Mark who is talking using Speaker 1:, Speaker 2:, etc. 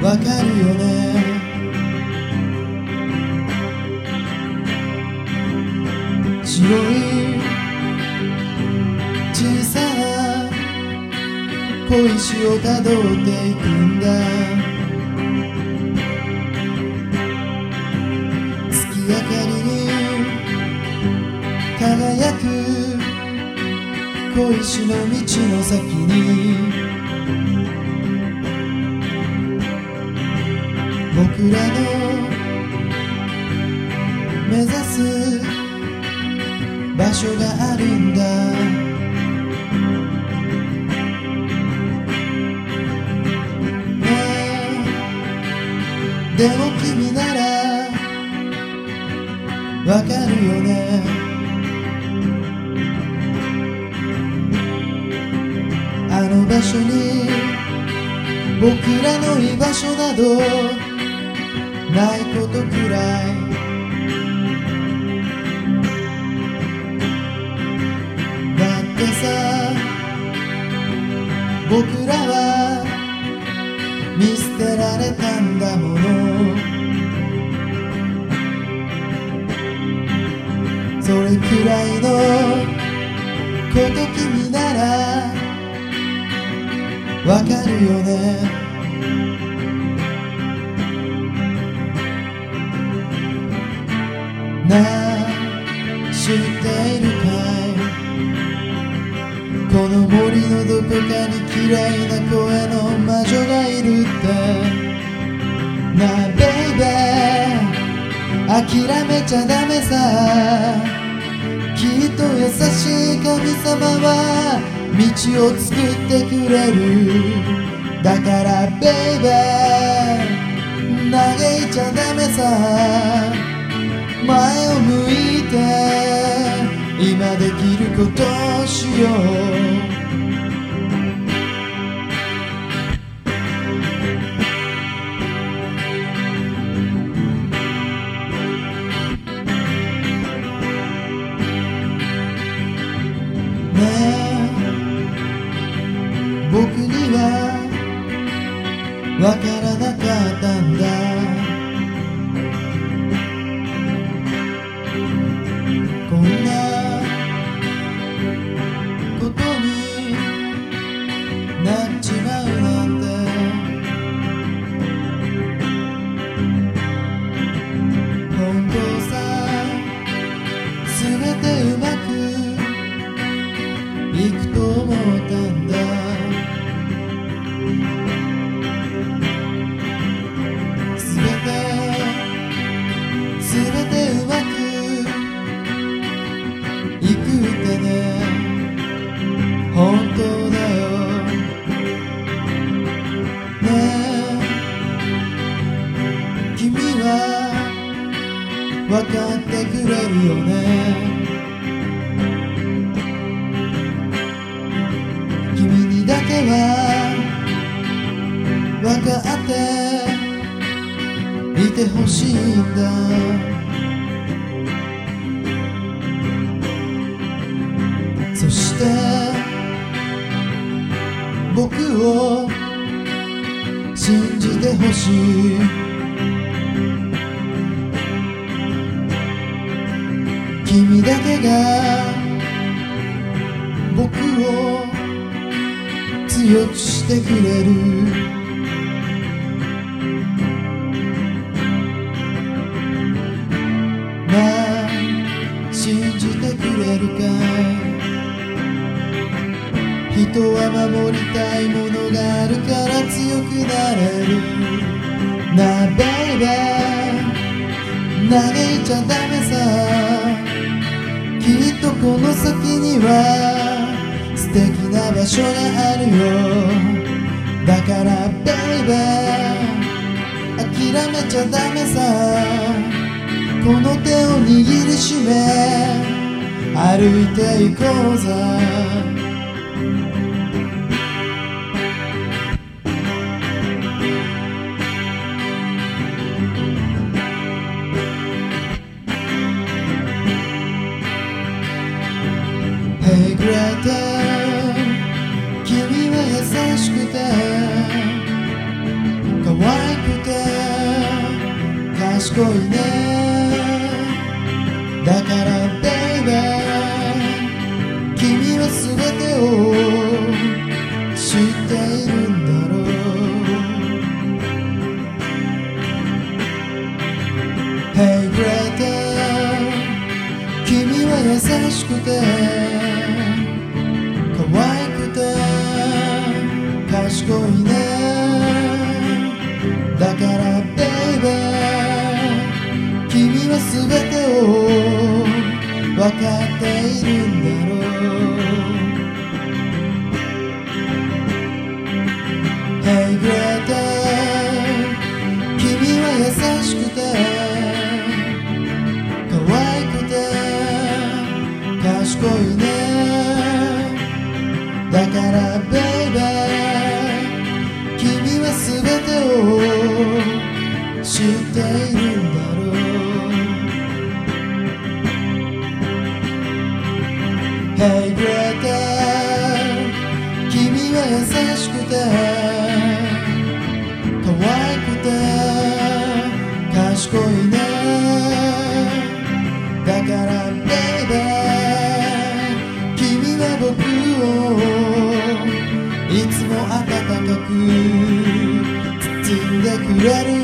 Speaker 1: わかるよね。白い小さな小石をたどっていくんだ。月明かりに輝く小石の道の先に。僕らの目指す場所があるんだ。ねえ。でも君ならわかるよね。あの場所に僕らの居場所などないことくらい。だってさ僕らは見捨てられたんだもの。それくらいのこと君ならわかるよね。な知っているかい？この森のどこかに綺麗な声の魔女がいるって。なあベイベー。諦めちゃダメさ。きっと優しい神様は道を作ってくれる。だからベイベー。嘆いちゃダメさ。前を向いて今できることをしよう。僕にはわからなかったんだ。分かってくれるよね。君にだけは分かっていてほしいんだ。そして僕を信じてほしい。だけが僕を強くしてくれる。なあ信じてくれるか。人は守りたいものがあるから強くなれる。なあベイベー嘆いちゃダメさ。きっとこの先には素敵な場所があるよ。だからベイベー諦めちゃダメさ。この手を握りしめ。歩いていこうぜ。て可愛くて賢いね。だからベイベー君は全てを分かっているんだろう「君は優しくて」Canada. ready?